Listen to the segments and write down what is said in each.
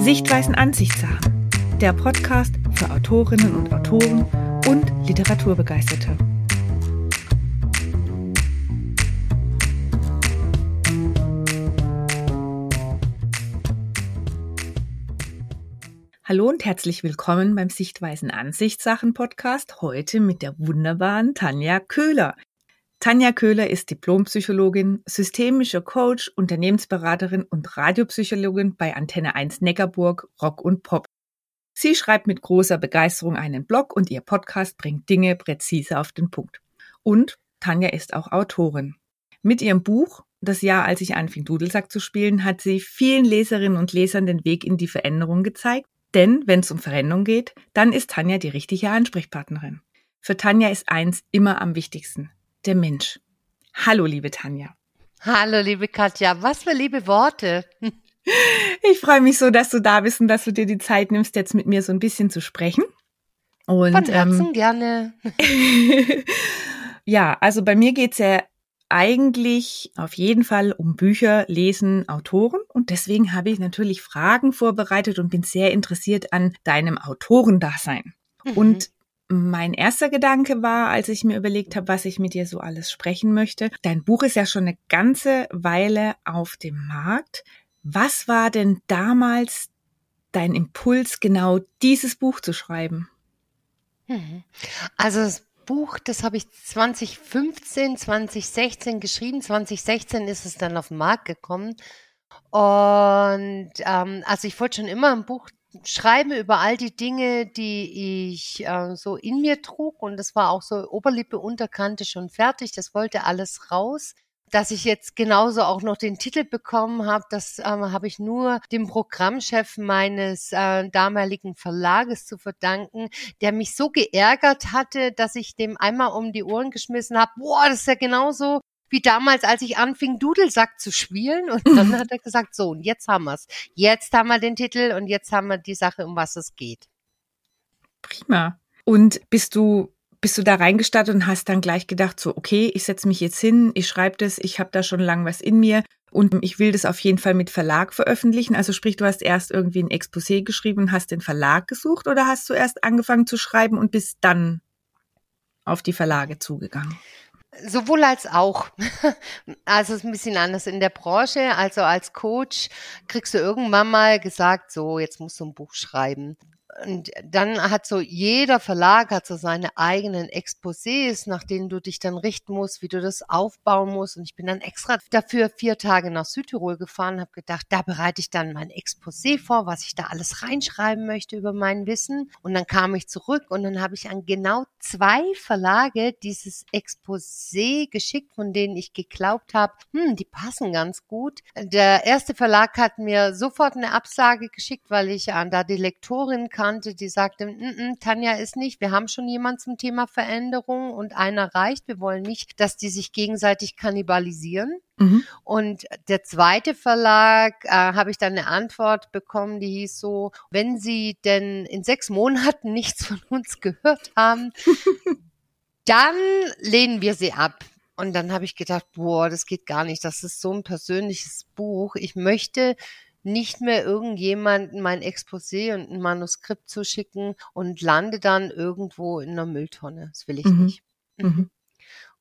Sichtweisen Ansichtssachen. Der Podcast für Autorinnen und Autoren und Literaturbegeisterte. Hallo und herzlich willkommen beim Sichtweisen Ansichtssachen Podcast. Heute mit der wunderbaren Tanja Köhler. Tanja Köhler ist Diplompsychologin, systemischer Coach, Unternehmensberaterin und Radiopsychologin bei Antenne 1 Neckarburg, Rock und Pop. Sie schreibt mit großer Begeisterung einen Blog und ihr Podcast bringt Dinge präzise auf den Punkt. Und Tanja ist auch Autorin. Mit ihrem Buch Das Jahr, als ich anfing, Dudelsack zu spielen, hat sie vielen Leserinnen und Lesern den Weg in die Veränderung gezeigt. Denn wenn es um Veränderung geht, dann ist Tanja die richtige Ansprechpartnerin. Für Tanja ist eins immer am wichtigsten der Mensch. Hallo, liebe Tanja. Hallo, liebe Katja. Was für liebe Worte. Ich freue mich so, dass du da bist und dass du dir die Zeit nimmst, jetzt mit mir so ein bisschen zu sprechen. Und, Von Herzen ähm, gerne. ja, also bei mir geht's ja eigentlich auf jeden Fall um Bücher, Lesen, Autoren. Und deswegen habe ich natürlich Fragen vorbereitet und bin sehr interessiert an deinem Autorendasein. Mhm. Und mein erster Gedanke war, als ich mir überlegt habe, was ich mit dir so alles sprechen möchte. Dein Buch ist ja schon eine ganze Weile auf dem Markt. Was war denn damals dein Impuls, genau dieses Buch zu schreiben? Mhm. Also das Buch, das habe ich 2015, 2016 geschrieben. 2016 ist es dann auf den Markt gekommen. Und ähm, also ich wollte schon immer ein Buch schreibe über all die Dinge, die ich äh, so in mir trug. Und das war auch so Oberlippe, Unterkante schon fertig. Das wollte alles raus. Dass ich jetzt genauso auch noch den Titel bekommen habe, das ähm, habe ich nur dem Programmchef meines äh, damaligen Verlages zu verdanken, der mich so geärgert hatte, dass ich dem einmal um die Ohren geschmissen habe, boah, das ist ja genauso wie damals, als ich anfing, Dudelsack zu spielen. Und dann hat er gesagt, so, und jetzt haben wir's. Jetzt haben wir den Titel und jetzt haben wir die Sache, um was es geht. Prima. Und bist du bist du da reingestartet und hast dann gleich gedacht, so, okay, ich setze mich jetzt hin, ich schreibe das, ich habe da schon lang was in mir und ich will das auf jeden Fall mit Verlag veröffentlichen. Also sprich, du hast erst irgendwie ein Exposé geschrieben und hast den Verlag gesucht oder hast du erst angefangen zu schreiben und bist dann auf die Verlage zugegangen? Sowohl als auch. Also es ist ein bisschen anders in der Branche. Also als Coach kriegst du irgendwann mal gesagt, so, jetzt musst du ein Buch schreiben und dann hat so jeder Verlag hat so seine eigenen Exposés, nach denen du dich dann richten musst, wie du das aufbauen musst. Und ich bin dann extra dafür vier Tage nach Südtirol gefahren, habe gedacht, da bereite ich dann mein Exposé vor, was ich da alles reinschreiben möchte über mein Wissen. Und dann kam ich zurück und dann habe ich an genau zwei Verlage dieses Exposé geschickt, von denen ich geglaubt habe, hm, die passen ganz gut. Der erste Verlag hat mir sofort eine Absage geschickt, weil ich an da die Lektorin kannte, die sagte, N -n, Tanja ist nicht, wir haben schon jemand zum Thema Veränderung und einer reicht. Wir wollen nicht, dass die sich gegenseitig kannibalisieren. Mhm. Und der zweite Verlag äh, habe ich dann eine Antwort bekommen, die hieß so, wenn Sie denn in sechs Monaten nichts von uns gehört haben, dann lehnen wir sie ab. Und dann habe ich gedacht, boah, das geht gar nicht. Das ist so ein persönliches Buch. Ich möchte nicht mehr irgendjemanden mein Exposé und ein Manuskript zu schicken und lande dann irgendwo in einer Mülltonne. Das will ich mhm. nicht. Mhm.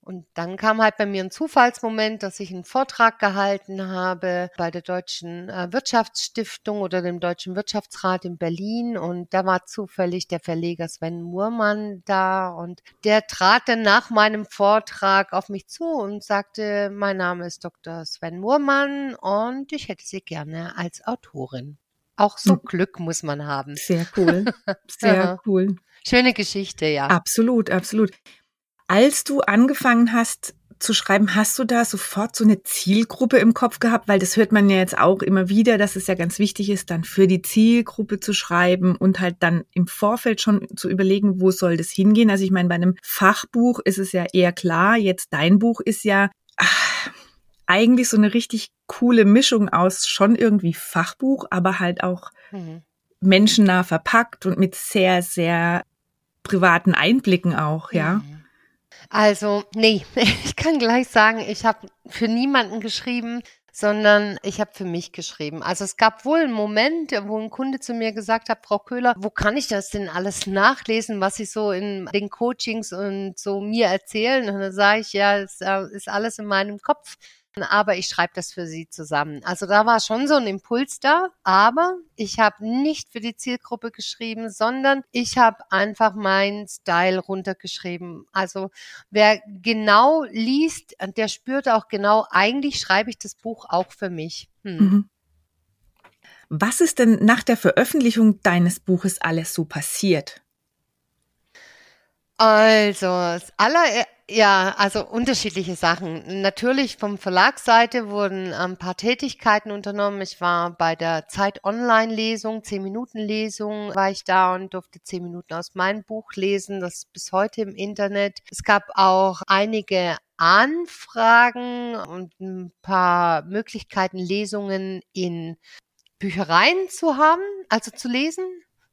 Und dann kam halt bei mir ein Zufallsmoment, dass ich einen Vortrag gehalten habe bei der Deutschen äh, Wirtschaftsstiftung oder dem Deutschen Wirtschaftsrat in Berlin. Und da war zufällig der Verleger Sven Murmann da. Und der trat dann nach meinem Vortrag auf mich zu und sagte, mein Name ist Dr. Sven Murmann und ich hätte Sie gerne als Autorin. Auch so hm. Glück muss man haben. Sehr cool. Sehr cool. Schöne Geschichte, ja. Absolut, absolut. Als du angefangen hast zu schreiben, hast du da sofort so eine Zielgruppe im Kopf gehabt? Weil das hört man ja jetzt auch immer wieder, dass es ja ganz wichtig ist, dann für die Zielgruppe zu schreiben und halt dann im Vorfeld schon zu überlegen, wo soll das hingehen. Also ich meine, bei einem Fachbuch ist es ja eher klar. Jetzt dein Buch ist ja ach, eigentlich so eine richtig coole Mischung aus schon irgendwie Fachbuch, aber halt auch mhm. menschennah verpackt und mit sehr, sehr privaten Einblicken auch, ja. Mhm. Also, nee, ich kann gleich sagen, ich habe für niemanden geschrieben, sondern ich habe für mich geschrieben. Also es gab wohl einen Moment, wo ein Kunde zu mir gesagt hat, Frau Köhler, wo kann ich das denn alles nachlesen, was Sie so in den Coachings und so mir erzählen? Und dann sage ich, ja, es äh, ist alles in meinem Kopf aber ich schreibe das für sie zusammen. Also da war schon so ein Impuls da, aber ich habe nicht für die Zielgruppe geschrieben, sondern ich habe einfach meinen Style runtergeschrieben. Also wer genau liest, der spürt auch genau, eigentlich schreibe ich das Buch auch für mich. Hm. Mhm. Was ist denn nach der Veröffentlichung deines Buches alles so passiert? Also, aller, ja, also unterschiedliche Sachen. Natürlich vom Verlagsseite wurden ein paar Tätigkeiten unternommen. Ich war bei der Zeit Online Lesung, 10 Minuten Lesung war ich da und durfte 10 Minuten aus meinem Buch lesen. Das ist bis heute im Internet. Es gab auch einige Anfragen und ein paar Möglichkeiten, Lesungen in Büchereien zu haben, also zu lesen.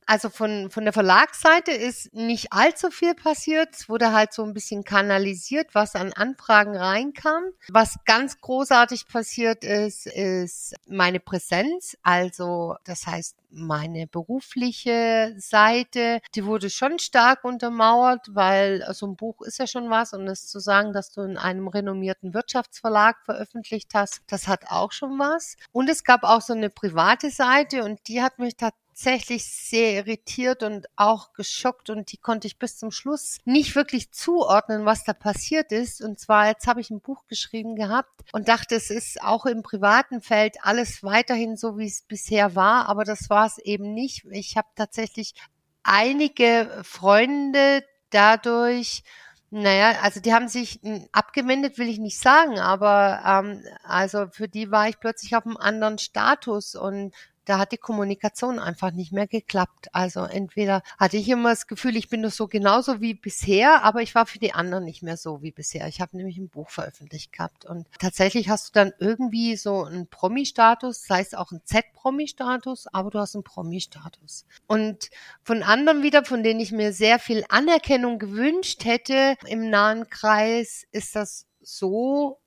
Also von, von der Verlagsseite ist nicht allzu viel passiert. Es wurde halt so ein bisschen kanalisiert, was an Anfragen reinkam. Was ganz großartig passiert ist, ist meine Präsenz. Also das heißt, meine berufliche Seite, die wurde schon stark untermauert, weil so ein Buch ist ja schon was und es zu sagen, dass du in einem renommierten Wirtschaftsverlag veröffentlicht hast, das hat auch schon was. Und es gab auch so eine private Seite und die hat mich tatsächlich tatsächlich sehr irritiert und auch geschockt und die konnte ich bis zum Schluss nicht wirklich zuordnen, was da passiert ist. Und zwar, jetzt habe ich ein Buch geschrieben gehabt und dachte, es ist auch im privaten Feld alles weiterhin so, wie es bisher war, aber das war es eben nicht. Ich habe tatsächlich einige Freunde dadurch naja, also die haben sich hm, abgewendet, will ich nicht sagen, aber ähm, also für die war ich plötzlich auf einem anderen Status und da hat die Kommunikation einfach nicht mehr geklappt. Also entweder hatte ich immer das Gefühl, ich bin noch so genauso wie bisher, aber ich war für die anderen nicht mehr so wie bisher. Ich habe nämlich ein Buch veröffentlicht gehabt und tatsächlich hast du dann irgendwie so einen Promi-Status, sei es auch ein Z-Promi-Status, aber du hast einen Promi-Status. Und von anderen wieder, von denen ich mir sehr viel Anerkennung gewünscht hätte im nahen Kreis, ist das so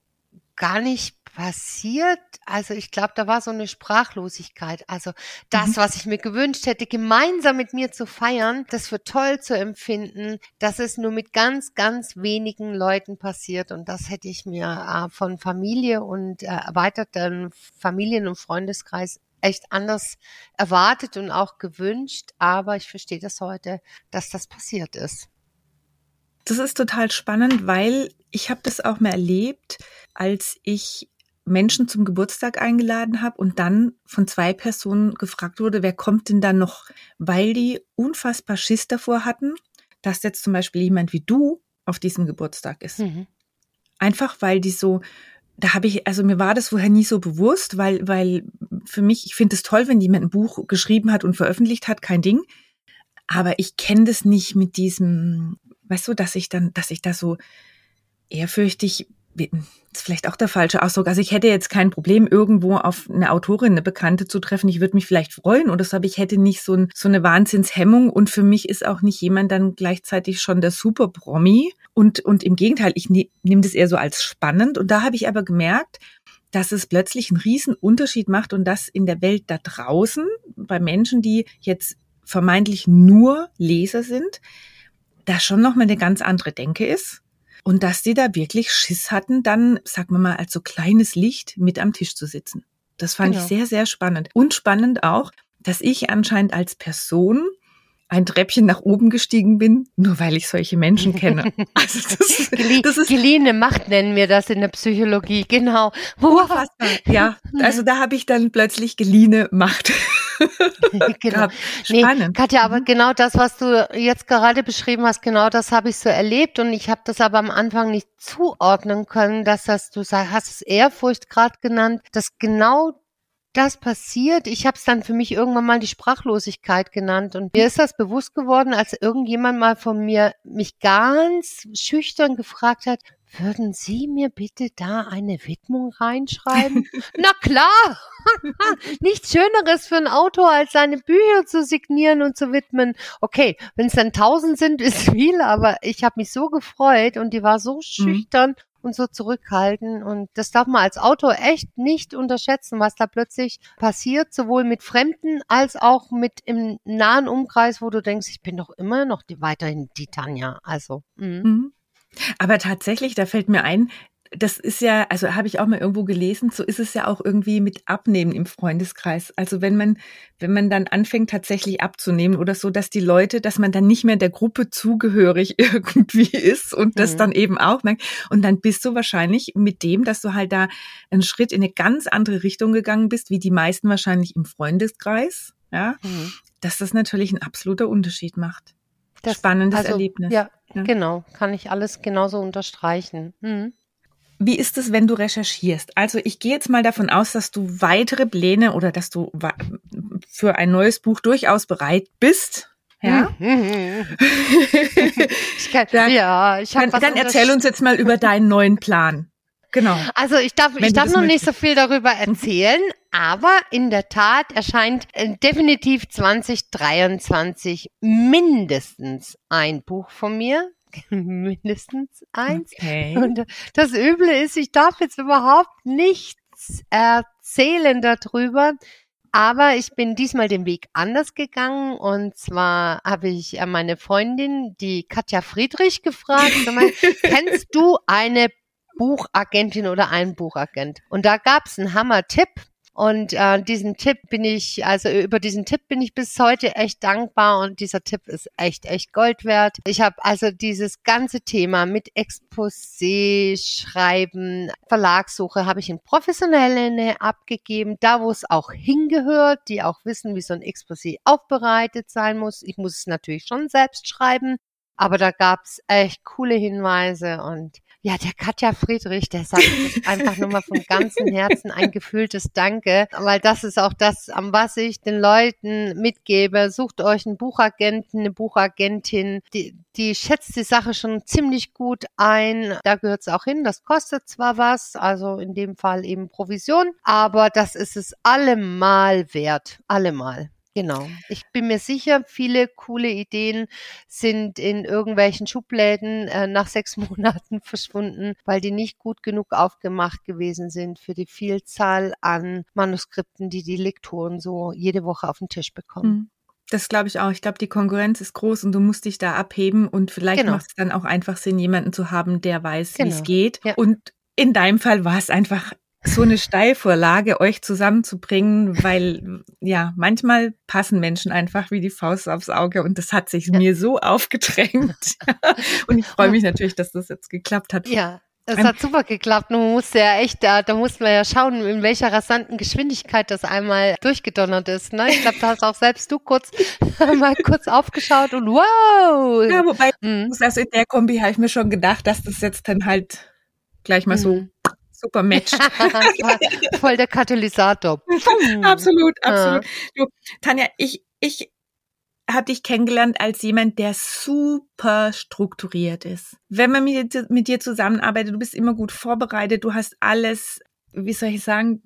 gar nicht passiert. Also ich glaube, da war so eine Sprachlosigkeit. Also das, mhm. was ich mir gewünscht hätte, gemeinsam mit mir zu feiern, das für toll zu empfinden, dass es nur mit ganz, ganz wenigen Leuten passiert. Und das hätte ich mir äh, von Familie und äh, erweiterten Familien- und Freundeskreis echt anders erwartet und auch gewünscht. Aber ich verstehe das heute, dass das passiert ist. Das ist total spannend, weil ich habe das auch mal erlebt, als ich Menschen zum Geburtstag eingeladen habe und dann von zwei Personen gefragt wurde, wer kommt denn da noch, weil die unfassbar Schiss davor hatten, dass jetzt zum Beispiel jemand wie du auf diesem Geburtstag ist. Mhm. Einfach weil die so, da habe ich, also mir war das vorher nie so bewusst, weil, weil für mich, ich finde es toll, wenn jemand ein Buch geschrieben hat und veröffentlicht hat, kein Ding. Aber ich kenne das nicht mit diesem, weißt du, dass ich dann, dass ich da so ehrfürchtig ist vielleicht auch der falsche Ausdruck. Also ich hätte jetzt kein Problem, irgendwo auf eine Autorin, eine Bekannte zu treffen. Ich würde mich vielleicht freuen oder so, aber ich hätte nicht so, ein, so eine Wahnsinnshemmung. Und für mich ist auch nicht jemand dann gleichzeitig schon der Super-Promi. Und, und im Gegenteil, ich ne, nehme das eher so als spannend. Und da habe ich aber gemerkt, dass es plötzlich einen riesen Unterschied macht und das in der Welt da draußen, bei Menschen, die jetzt vermeintlich nur Leser sind, da schon nochmal eine ganz andere Denke ist und dass die da wirklich Schiss hatten, dann, sagen wir mal, als so kleines Licht mit am Tisch zu sitzen. Das fand genau. ich sehr, sehr spannend. Und spannend auch, dass ich anscheinend als Person ein Treppchen nach oben gestiegen bin, nur weil ich solche Menschen kenne. Also das, das ist geliehene Macht nennen wir das in der Psychologie, genau. Wow. Ja, also da habe ich dann plötzlich geliehene Macht. genau. Spannend. Nee, Katja, aber mhm. genau das, was du jetzt gerade beschrieben hast, genau das habe ich so erlebt und ich habe das aber am Anfang nicht zuordnen können, dass das, du hast es Ehrfurcht gerade genannt, dass genau das passiert. Ich habe es dann für mich irgendwann mal die Sprachlosigkeit genannt und mir ist das bewusst geworden, als irgendjemand mal von mir mich ganz schüchtern gefragt hat, würden Sie mir bitte da eine Widmung reinschreiben? Na klar! Nichts Schöneres für einen Autor, als seine Bücher zu signieren und zu widmen. Okay, wenn es dann tausend sind, ist viel, aber ich habe mich so gefreut und die war so mhm. schüchtern. Mhm. und so zurückhalten. Und das darf man als Autor echt nicht unterschätzen, was da plötzlich passiert, sowohl mit Fremden als auch mit im nahen Umkreis, wo du denkst, ich bin doch immer noch die, weiterhin die Tanja. Also. Mhm. Aber tatsächlich, da fällt mir ein, das ist ja, also habe ich auch mal irgendwo gelesen, so ist es ja auch irgendwie mit Abnehmen im Freundeskreis. Also wenn man, wenn man dann anfängt tatsächlich abzunehmen oder so, dass die Leute, dass man dann nicht mehr der Gruppe zugehörig irgendwie ist und das mhm. dann eben auch merkt. Und dann bist du wahrscheinlich mit dem, dass du halt da einen Schritt in eine ganz andere Richtung gegangen bist, wie die meisten wahrscheinlich im Freundeskreis, ja, mhm. dass das natürlich ein absoluter Unterschied macht. Das, Spannendes also, Erlebnis. Ja, ja, genau. Kann ich alles genauso unterstreichen. Mhm. Wie ist es, wenn du recherchierst? Also ich gehe jetzt mal davon aus, dass du weitere Pläne oder dass du für ein neues Buch durchaus bereit bist. Ja. ich kann, dann, ja, ich habe dann, dann erzähl uns jetzt mal über deinen neuen Plan. Genau. Also ich darf, ich darf noch nicht so viel darüber erzählen, aber in der Tat erscheint äh, definitiv 2023 mindestens ein Buch von mir. mindestens eins. Okay. Und das Üble ist, ich darf jetzt überhaupt nichts erzählen darüber. Aber ich bin diesmal den Weg anders gegangen und zwar habe ich meine Freundin, die Katja Friedrich, gefragt, kennst du eine Buchagentin oder einen Buchagent? Und da gab es einen Hammer-Tipp und äh, diesen Tipp bin ich, also über diesen Tipp bin ich bis heute echt dankbar und dieser Tipp ist echt, echt Gold wert. Ich habe also dieses ganze Thema mit Exposé, Schreiben, Verlagssuche habe ich in professionelle abgegeben, da wo es auch hingehört, die auch wissen, wie so ein Exposé aufbereitet sein muss. Ich muss es natürlich schon selbst schreiben, aber da gab's echt coole Hinweise und ja, der Katja Friedrich, der sagt einfach nur mal von ganzem Herzen ein gefühltes Danke, weil das ist auch das, am was ich den Leuten mitgebe. Sucht euch einen Buchagenten, eine Buchagentin, die, die schätzt die Sache schon ziemlich gut ein. Da gehört es auch hin. Das kostet zwar was, also in dem Fall eben Provision, aber das ist es allemal wert. Allemal. Genau. Ich bin mir sicher, viele coole Ideen sind in irgendwelchen Schubläden äh, nach sechs Monaten verschwunden, weil die nicht gut genug aufgemacht gewesen sind für die Vielzahl an Manuskripten, die die Lektoren so jede Woche auf den Tisch bekommen. Mhm. Das glaube ich auch. Ich glaube, die Konkurrenz ist groß und du musst dich da abheben und vielleicht genau. macht es dann auch einfach Sinn, jemanden zu haben, der weiß, genau. wie es geht. Ja. Und in deinem Fall war es einfach so eine Steilvorlage euch zusammenzubringen, weil ja, manchmal passen Menschen einfach wie die Faust aufs Auge und das hat sich ja. mir so aufgedrängt. und ich freue mich natürlich, dass das jetzt geklappt hat. Ja. Es hat super geklappt. Nun musste ja echt, da, da mussten wir ja schauen, in welcher rasanten Geschwindigkeit das einmal durchgedonnert ist. Ne? Ich glaube, da hast auch selbst du kurz mal kurz aufgeschaut und wow. Ja, wobei, mhm. also in der Kombi habe ich mir schon gedacht, dass das jetzt dann halt gleich mal so mhm super Match. Voll der Katalysator. absolut, absolut. Du, Tanja, ich, ich habe dich kennengelernt als jemand, der super strukturiert ist. Wenn man mit, mit dir zusammenarbeitet, du bist immer gut vorbereitet, du hast alles, wie soll ich sagen,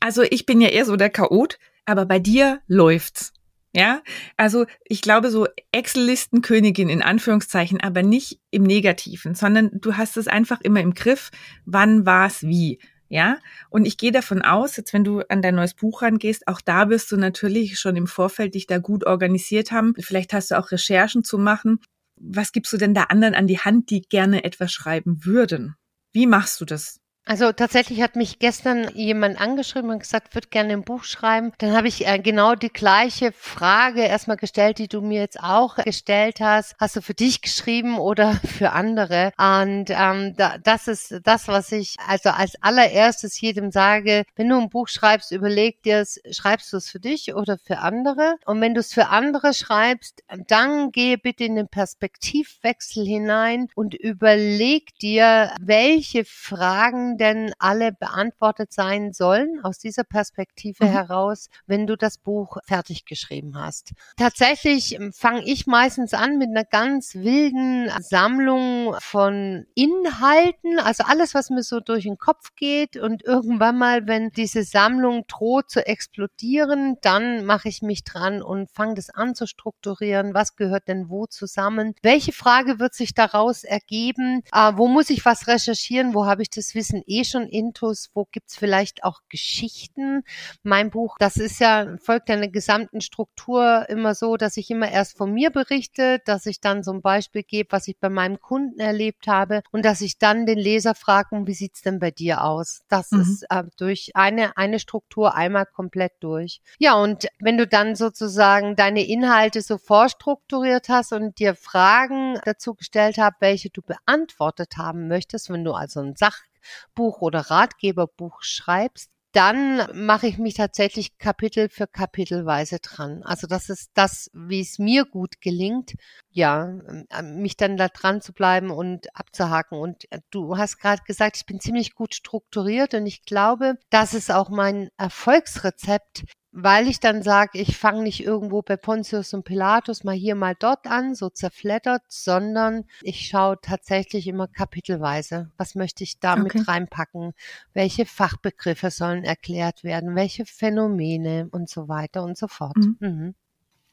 also ich bin ja eher so der Chaot, aber bei dir läuft's. Ja, also ich glaube so Excel-Listenkönigin in Anführungszeichen, aber nicht im Negativen, sondern du hast es einfach immer im Griff, wann war's wie. Ja, und ich gehe davon aus, jetzt wenn du an dein neues Buch rangehst, auch da wirst du natürlich schon im Vorfeld dich da gut organisiert haben. Vielleicht hast du auch Recherchen zu machen. Was gibst du denn da anderen an die Hand, die gerne etwas schreiben würden? Wie machst du das? Also tatsächlich hat mich gestern jemand angeschrieben und gesagt, würde gerne ein Buch schreiben. Dann habe ich äh, genau die gleiche Frage erstmal gestellt, die du mir jetzt auch gestellt hast. Hast du für dich geschrieben oder für andere? Und ähm, da, das ist das, was ich also als allererstes jedem sage. Wenn du ein Buch schreibst, überleg dir schreibst du es für dich oder für andere? Und wenn du es für andere schreibst, dann gehe bitte in den Perspektivwechsel hinein und überleg dir, welche Fragen denn alle beantwortet sein sollen aus dieser Perspektive mhm. heraus, wenn du das Buch fertig geschrieben hast. Tatsächlich fange ich meistens an mit einer ganz wilden Sammlung von Inhalten, also alles, was mir so durch den Kopf geht und irgendwann mal, wenn diese Sammlung droht zu explodieren, dann mache ich mich dran und fange das an zu strukturieren. Was gehört denn wo zusammen? Welche Frage wird sich daraus ergeben? Äh, wo muss ich was recherchieren? Wo habe ich das Wissen eh schon intus? Wo gibt's vielleicht auch Geschichten? Mein Buch, das ist ja, folgt ja einer gesamten Struktur immer so, dass ich immer erst von mir berichte, dass ich dann so ein Beispiel gebe, was ich bei meinem Kunden erlebt habe und dass ich dann den Leser frage, wie sieht's denn bei dir aus? Das mhm. ist äh, durch eine, eine Struktur einmal komplett durch. Ja, und wenn du dann sozusagen deine Inhalte so vorstrukturiert hast und dir Fragen dazu gestellt hast, welche du beantwortet haben möchtest, wenn du also ein Sachbuch oder Ratgeberbuch schreibst, dann mache ich mich tatsächlich Kapitel für Kapitelweise dran. Also das ist das, wie es mir gut gelingt, ja, ähm, mich dann da dran zu bleiben und abzuhaken. Und äh, du hast gerade gesagt, ich bin ziemlich gut strukturiert und ich glaube, das ist auch mein Erfolgsrezept, weil ich dann sage, ich fange nicht irgendwo bei Pontius und Pilatus mal hier, mal dort an, so zerfleddert, sondern ich schaue tatsächlich immer kapitelweise. Was möchte ich damit okay. reinpacken? Welche Fachbegriffe sollen erklärt werden? Welche Phänomene und so weiter und so fort. Mhm. Mhm.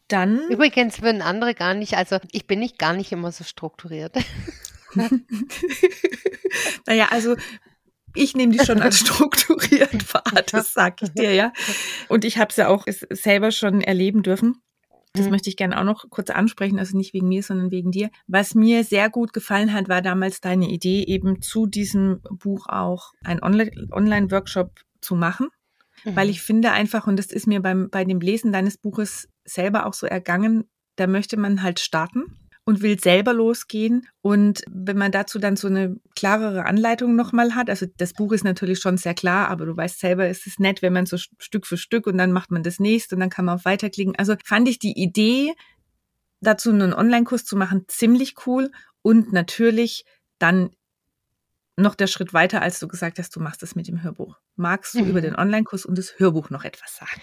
Dann. Übrigens würden andere gar nicht, also ich bin nicht gar nicht immer so strukturiert. naja, also ich nehme die schon als strukturiert wahr, das sag ich dir, ja. Und ich habe es ja auch selber schon erleben dürfen. Das mhm. möchte ich gerne auch noch kurz ansprechen, also nicht wegen mir, sondern wegen dir. Was mir sehr gut gefallen hat, war damals deine Idee, eben zu diesem Buch auch ein Online-Workshop zu machen. Mhm. Weil ich finde einfach, und das ist mir beim, bei dem Lesen deines Buches selber auch so ergangen, da möchte man halt starten und will selber losgehen. Und wenn man dazu dann so eine klarere Anleitung nochmal hat, also das Buch ist natürlich schon sehr klar, aber du weißt selber, es ist nett, wenn man so Stück für Stück und dann macht man das nächste und dann kann man auf weiterklicken. Also fand ich die Idee, dazu einen Online-Kurs zu machen, ziemlich cool und natürlich dann noch der Schritt weiter, als du gesagt hast, du machst es mit dem Hörbuch. Magst du mhm. über den Online-Kurs und das Hörbuch noch etwas sagen?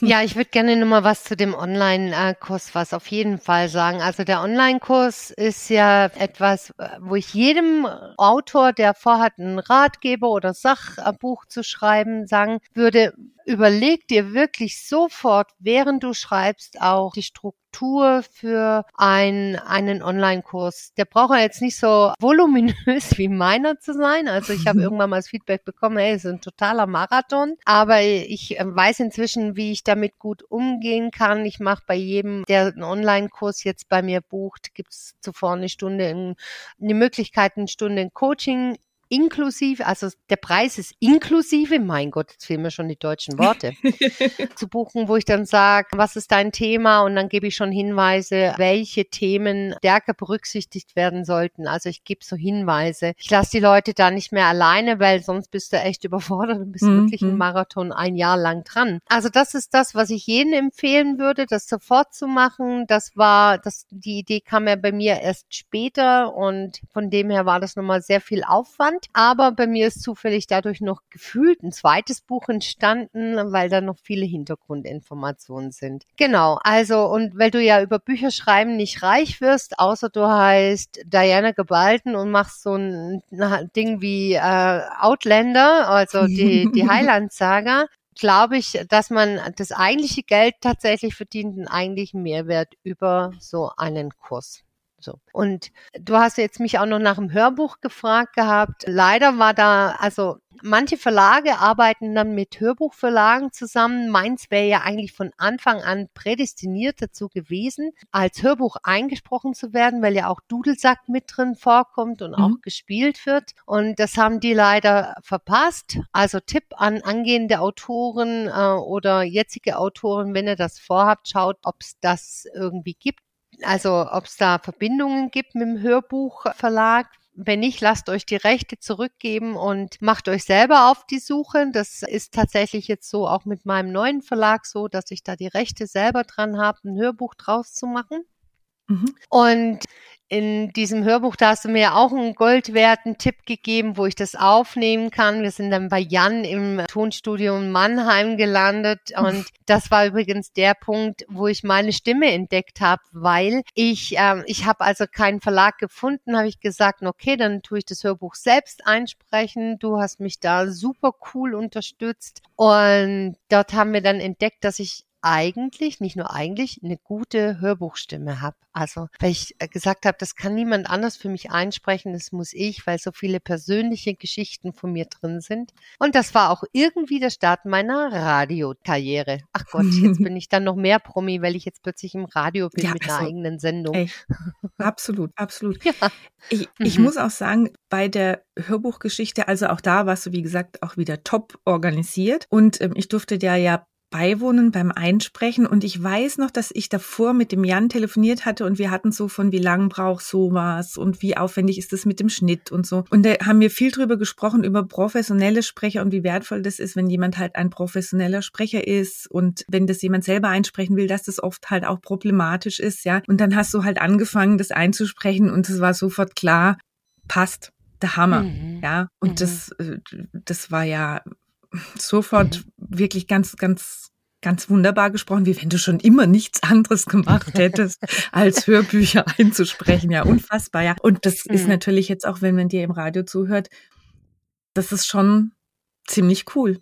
Ja, ich würde gerne nochmal was zu dem Online-Kurs was auf jeden Fall sagen. Also der Online-Kurs ist ja etwas, wo ich jedem Autor, der vorhat, einen Ratgeber oder Sachbuch zu schreiben, sagen würde, überleg dir wirklich sofort, während du schreibst, auch die Struktur für ein, einen Online-Kurs. Der braucht ja jetzt nicht so voluminös wie meiner zu sein. Also ich habe irgendwann mal das Feedback bekommen, hey, es ist ein totaler Marathon. Aber ich äh, weiß inzwischen, wie ich damit gut umgehen kann. Ich mache bei jedem, der einen Online-Kurs jetzt bei mir bucht, gibt es zuvor eine Stunde, in, eine Möglichkeit, eine Stunde in Coaching inklusive, also der Preis ist inklusive, mein Gott, jetzt fehlen mir schon die deutschen Worte, zu buchen, wo ich dann sage, was ist dein Thema und dann gebe ich schon Hinweise, welche Themen stärker berücksichtigt werden sollten. Also ich gebe so Hinweise. Ich lasse die Leute da nicht mehr alleine, weil sonst bist du echt überfordert und bist mhm. wirklich im Marathon ein Jahr lang dran. Also das ist das, was ich jedem empfehlen würde, das sofort zu machen. Das war, das, die Idee kam ja bei mir erst später und von dem her war das nochmal sehr viel Aufwand spannend, aber bei mir ist zufällig dadurch noch gefühlt ein zweites Buch entstanden, weil da noch viele Hintergrundinformationen sind. Genau, also und weil du ja über Bücher schreiben nicht reich wirst, außer du heißt Diana Gebalten und machst so ein Ding wie äh, Outlander, also die, die Highland-Saga, glaube ich, dass man das eigentliche Geld tatsächlich verdient, einen eigentlichen Mehrwert über so einen Kurs. So. Und du hast jetzt mich auch noch nach dem Hörbuch gefragt gehabt. Leider war da, also manche Verlage arbeiten dann mit Hörbuchverlagen zusammen. Meins wäre ja eigentlich von Anfang an prädestiniert dazu gewesen, als Hörbuch eingesprochen zu werden, weil ja auch Dudelsack mit drin vorkommt und mhm. auch gespielt wird. Und das haben die leider verpasst. Also Tipp an angehende Autoren äh, oder jetzige Autoren, wenn ihr das vorhabt, schaut, ob es das irgendwie gibt also ob es da Verbindungen gibt mit dem Hörbuchverlag. Wenn nicht, lasst euch die Rechte zurückgeben und macht euch selber auf die Suche. Das ist tatsächlich jetzt so auch mit meinem neuen Verlag so, dass ich da die Rechte selber dran habe, ein Hörbuch draus zu machen. Mhm. Und in diesem Hörbuch, da hast du mir auch einen goldwerten Tipp gegeben, wo ich das aufnehmen kann. Wir sind dann bei Jan im Tonstudio in Mannheim gelandet und das war übrigens der Punkt, wo ich meine Stimme entdeckt habe, weil ich ähm, ich habe also keinen Verlag gefunden, habe ich gesagt, okay, dann tue ich das Hörbuch selbst einsprechen. Du hast mich da super cool unterstützt und dort haben wir dann entdeckt, dass ich eigentlich, nicht nur eigentlich, eine gute Hörbuchstimme habe. Also, weil ich äh, gesagt habe, das kann niemand anders für mich einsprechen, das muss ich, weil so viele persönliche Geschichten von mir drin sind. Und das war auch irgendwie der Start meiner Radiokarriere. Ach Gott, jetzt bin ich dann noch mehr Promi, weil ich jetzt plötzlich im Radio bin ja, mit also, einer eigenen Sendung. Ey, absolut, absolut. Ja. Ich, ich mhm. muss auch sagen, bei der Hörbuchgeschichte, also auch da warst du, wie gesagt, auch wieder top organisiert. Und ähm, ich durfte dir ja beiwohnen beim Einsprechen und ich weiß noch, dass ich davor mit dem Jan telefoniert hatte und wir hatten so von wie lang braucht sowas und wie aufwendig ist das mit dem Schnitt und so. Und da haben wir viel drüber gesprochen über professionelle Sprecher und wie wertvoll das ist, wenn jemand halt ein professioneller Sprecher ist und wenn das jemand selber einsprechen will, dass das oft halt auch problematisch ist, ja. Und dann hast du halt angefangen, das einzusprechen und es war sofort klar, passt der Hammer, mhm. ja. Und mhm. das, äh, das war ja sofort mhm. Wirklich ganz, ganz, ganz wunderbar gesprochen, wie wenn du schon immer nichts anderes gemacht hättest, als Hörbücher einzusprechen. Ja, unfassbar, ja. Und das mhm. ist natürlich jetzt auch, wenn man dir im Radio zuhört, das ist schon ziemlich cool.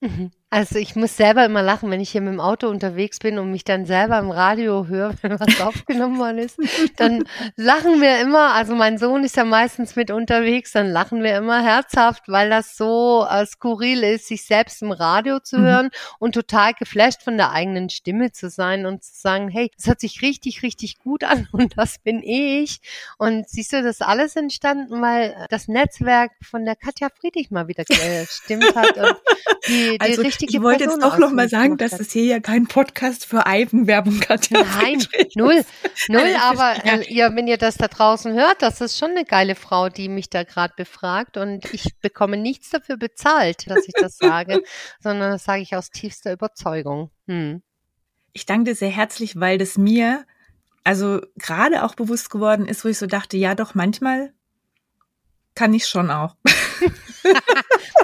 Mhm. Also ich muss selber immer lachen, wenn ich hier mit dem Auto unterwegs bin und mich dann selber im Radio höre, wenn was aufgenommen worden ist. Dann lachen wir immer, also mein Sohn ist ja meistens mit unterwegs, dann lachen wir immer herzhaft, weil das so äh, skurril ist, sich selbst im Radio zu mhm. hören und total geflasht von der eigenen Stimme zu sein und zu sagen, hey, das hört sich richtig, richtig gut an und das bin ich. Und siehst du, das alles entstanden, weil das Netzwerk von der Katja Friedrich mal wieder gestimmt hat und die, die also, richtig richtige Ich wollte Person jetzt doch noch mal sagen, dass es hier ja kein Podcast für Eigenwerbung hat. Nein, null, null. aber äh, ihr, wenn ihr das da draußen hört, das ist schon eine geile Frau, die mich da gerade befragt und ich bekomme nichts dafür bezahlt, dass ich das sage, sondern das sage ich aus tiefster Überzeugung. Hm. Ich danke dir sehr herzlich, weil das mir also gerade auch bewusst geworden ist, wo ich so dachte, ja doch, manchmal kann ich schon auch.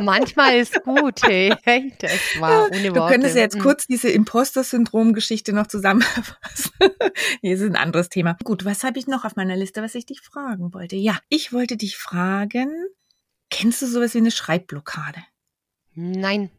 Manchmal ist gut, hey. Das war ohne Worte. Du könntest jetzt mhm. kurz diese Imposter-Syndrom-Geschichte noch zusammenfassen. nee, das ist ein anderes Thema. Gut, was habe ich noch auf meiner Liste, was ich dich fragen wollte? Ja, ich wollte dich fragen, kennst du sowas wie eine Schreibblockade? Nein.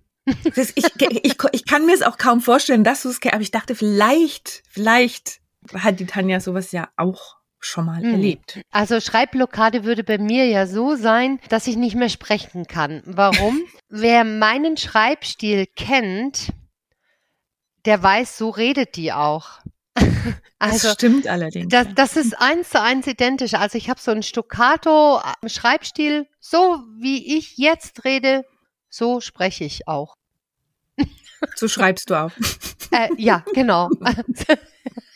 Das, ich, ich, ich kann mir es auch kaum vorstellen, dass du es kennst, aber ich dachte, vielleicht, vielleicht hat die Tanja sowas ja auch schon mal mhm. erlebt. Also Schreibblockade würde bei mir ja so sein, dass ich nicht mehr sprechen kann. Warum? Wer meinen Schreibstil kennt, der weiß, so redet die auch. Also, das stimmt allerdings. Das, das ist eins zu eins identisch. Also ich habe so einen Stoccato-Schreibstil, so wie ich jetzt rede, so spreche ich auch. So schreibst du auch. Äh, ja, genau.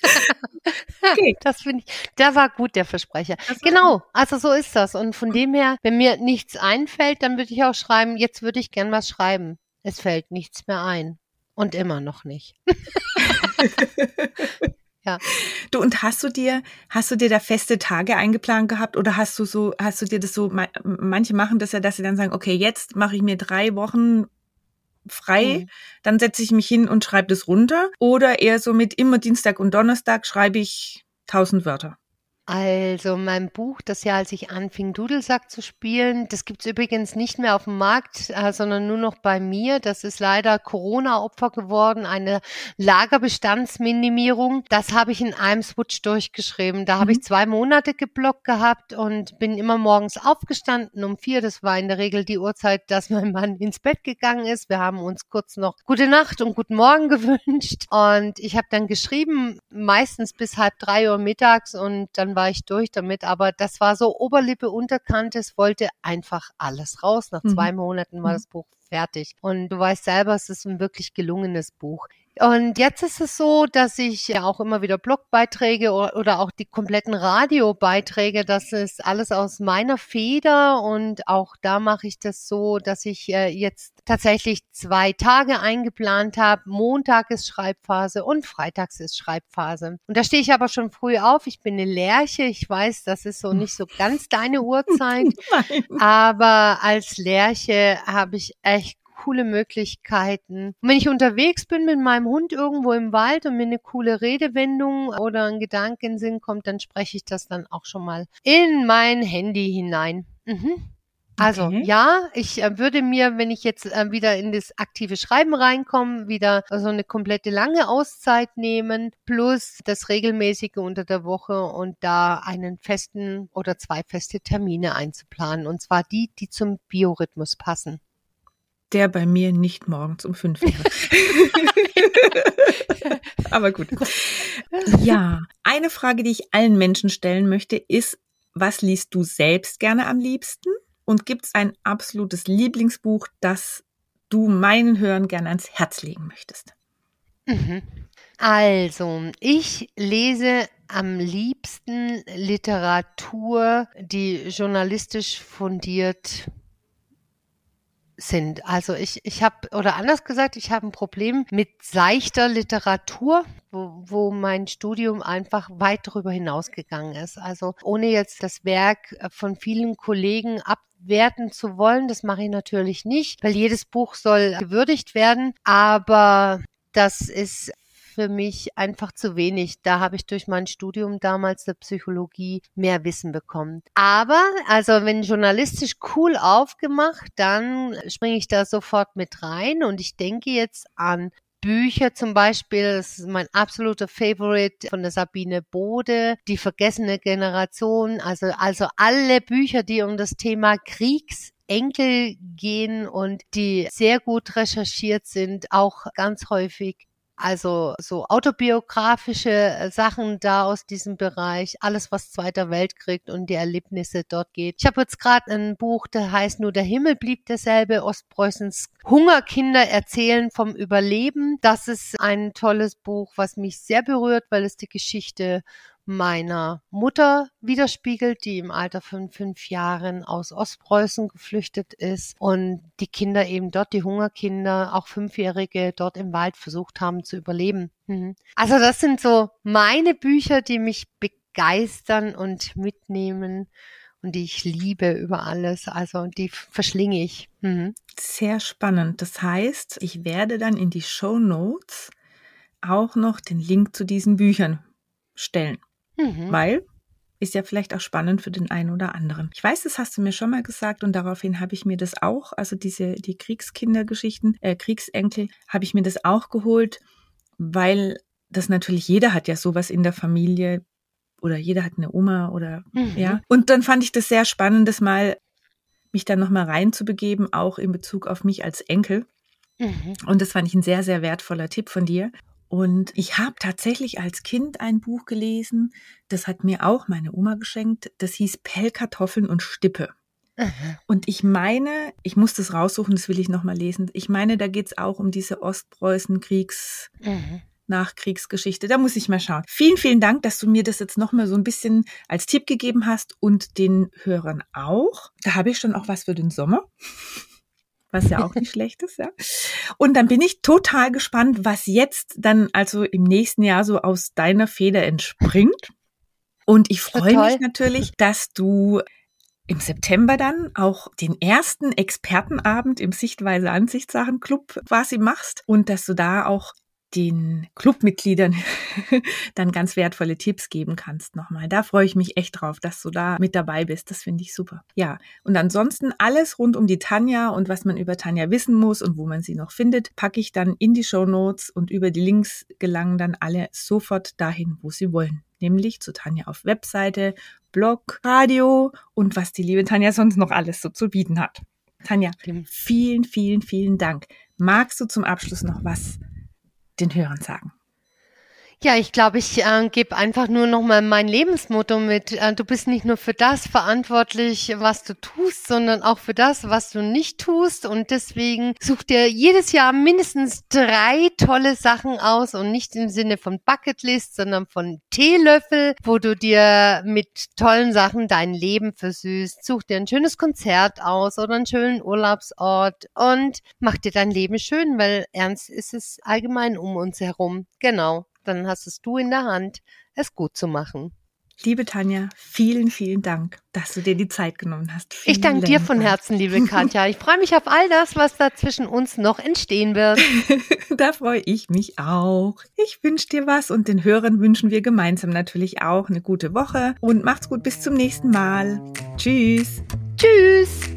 okay. Das finde ich, der war gut, der Versprecher. Genau, also so ist das. Und von dem her, wenn mir nichts einfällt, dann würde ich auch schreiben, jetzt würde ich gern was schreiben. Es fällt nichts mehr ein. Und immer noch nicht. Ja. Du, und hast du dir, hast du dir da feste Tage eingeplant gehabt oder hast du so, hast du dir das so, manche machen das ja, dass sie dann sagen, okay, jetzt mache ich mir drei Wochen frei, mhm. dann setze ich mich hin und schreibe das runter. Oder eher so mit immer Dienstag und Donnerstag schreibe ich tausend Wörter. Also mein Buch, das Jahr, als ich anfing, Dudelsack zu spielen, das gibt's übrigens nicht mehr auf dem Markt, äh, sondern nur noch bei mir. Das ist leider Corona-Opfer geworden, eine Lagerbestandsminimierung. Das habe ich in einem Switch durchgeschrieben. Da mhm. habe ich zwei Monate geblockt gehabt und bin immer morgens aufgestanden um vier. Das war in der Regel die Uhrzeit, dass mein Mann ins Bett gegangen ist. Wir haben uns kurz noch gute Nacht und guten Morgen gewünscht. Und ich habe dann geschrieben, meistens bis halb drei Uhr mittags und dann war ich durch damit. Aber das war so Oberlippe, Unterkante. Es wollte einfach alles raus. Nach mhm. zwei Monaten war mhm. das Buch fertig. Und du weißt selber, es ist ein wirklich gelungenes Buch. Und jetzt ist es so, dass ich ja auch immer wieder Blogbeiträge oder auch die kompletten Radiobeiträge, das ist alles aus meiner Feder und auch da mache ich das so, dass ich äh, jetzt tatsächlich zwei Tage eingeplant habe. Montag ist Schreibphase und Freitags ist Schreibphase. Und da stehe ich aber schon früh auf. Ich bin eine Lerche. Ich weiß, das ist so nicht so ganz deine Uhrzeit. aber als Lerche habe ich echt coole Möglichkeiten. Und wenn ich unterwegs bin mit meinem Hund irgendwo im Wald und mir eine coole Redewendung oder ein Gedanke in den Sinn kommt, dann spreche ich das dann auch schon mal in mein Handy hinein. Mhm. Also okay. ja, ich äh, würde mir, wenn ich jetzt äh, wieder in das aktive Schreiben reinkomme, wieder so eine komplette lange Auszeit nehmen, plus das regelmäßige unter der Woche und da einen festen oder zwei feste Termine einzuplanen. Und zwar die, die zum Biorhythmus passen der bei mir nicht morgens um fünf wäre. Aber gut. Ja, eine Frage, die ich allen Menschen stellen möchte, ist, was liest du selbst gerne am liebsten? Und gibt es ein absolutes Lieblingsbuch, das du meinen Hörern gerne ans Herz legen möchtest? Mhm. Also, ich lese am liebsten Literatur, die journalistisch fundiert sind. Also ich, ich habe, oder anders gesagt, ich habe ein Problem mit seichter Literatur, wo, wo mein Studium einfach weit darüber hinausgegangen ist. Also ohne jetzt das Werk von vielen Kollegen abwerten zu wollen, das mache ich natürlich nicht, weil jedes Buch soll gewürdigt werden, aber das ist für mich einfach zu wenig. Da habe ich durch mein Studium damals der Psychologie mehr Wissen bekommen. Aber, also wenn journalistisch cool aufgemacht, dann springe ich da sofort mit rein und ich denke jetzt an Bücher zum Beispiel, das ist mein absoluter Favorite von der Sabine Bode, Die vergessene Generation, also, also alle Bücher, die um das Thema Kriegsenkel gehen und die sehr gut recherchiert sind, auch ganz häufig also so autobiografische äh, Sachen da aus diesem Bereich, alles was Zweiter Weltkrieg und die Erlebnisse dort geht. Ich habe jetzt gerade ein Buch, der heißt Nur der Himmel blieb derselbe, Ostpreußens Hungerkinder erzählen vom Überleben. Das ist ein tolles Buch, was mich sehr berührt, weil es die Geschichte meiner Mutter widerspiegelt, die im Alter von fünf Jahren aus Ostpreußen geflüchtet ist und die Kinder eben dort, die Hungerkinder, auch Fünfjährige dort im Wald versucht haben zu überleben. Mhm. Also das sind so meine Bücher, die mich begeistern und mitnehmen und die ich liebe über alles. Also die verschlinge ich. Mhm. Sehr spannend. Das heißt, ich werde dann in die Show Notes auch noch den Link zu diesen Büchern stellen. Mhm. Weil ist ja vielleicht auch spannend für den einen oder anderen. Ich weiß, das hast du mir schon mal gesagt und daraufhin habe ich mir das auch, also diese die Kriegskindergeschichten, äh, Kriegsenkel, habe ich mir das auch geholt, weil das natürlich jeder hat ja sowas in der Familie oder jeder hat eine Oma oder mhm. ja. Und dann fand ich das sehr spannend, das mal mich dann noch mal reinzubegeben, auch in Bezug auf mich als Enkel. Mhm. Und das fand ich ein sehr sehr wertvoller Tipp von dir. Und ich habe tatsächlich als Kind ein Buch gelesen, das hat mir auch meine Oma geschenkt, das hieß Pellkartoffeln und Stippe. Aha. Und ich meine, ich muss das raussuchen, das will ich nochmal lesen. Ich meine, da geht's auch um diese Ostpreußen-Kriegs- Nachkriegsgeschichte. Da muss ich mal schauen. Vielen, vielen Dank, dass du mir das jetzt nochmal so ein bisschen als Tipp gegeben hast und den Hörern auch. Da habe ich schon auch was für den Sommer was ja auch nicht schlecht ist, ja. Und dann bin ich total gespannt, was jetzt dann also im nächsten Jahr so aus deiner Feder entspringt. Und ich freue mich natürlich, dass du im September dann auch den ersten Expertenabend im Sichtweise Ansichtssachen Club quasi machst und dass du da auch den Clubmitgliedern dann ganz wertvolle Tipps geben kannst nochmal. Da freue ich mich echt drauf, dass du da mit dabei bist. Das finde ich super. Ja, und ansonsten alles rund um die Tanja und was man über Tanja wissen muss und wo man sie noch findet, packe ich dann in die Show Notes und über die Links gelangen dann alle sofort dahin, wo sie wollen. Nämlich zu Tanja auf Webseite, Blog, Radio und was die liebe Tanja sonst noch alles so zu bieten hat. Tanja, vielen, vielen, vielen Dank. Magst du zum Abschluss noch was den Hörern sagen? Ja, ich glaube, ich äh, gebe einfach nur noch mal mein Lebensmotto mit. Äh, du bist nicht nur für das verantwortlich, was du tust, sondern auch für das, was du nicht tust. Und deswegen such dir jedes Jahr mindestens drei tolle Sachen aus und nicht im Sinne von Bucketlist, sondern von Teelöffel, wo du dir mit tollen Sachen dein Leben versüßt. Such dir ein schönes Konzert aus oder einen schönen Urlaubsort und mach dir dein Leben schön, weil ernst ist es allgemein um uns herum. Genau dann hast es du in der Hand, es gut zu machen. Liebe Tanja, vielen, vielen Dank, dass du dir die Zeit genommen hast. Vielen ich danke dir von Herzen, liebe Katja. Ich freue mich auf all das, was da zwischen uns noch entstehen wird. da freue ich mich auch. Ich wünsche dir was und den Hörern wünschen wir gemeinsam natürlich auch eine gute Woche und macht's gut bis zum nächsten Mal. Tschüss. Tschüss.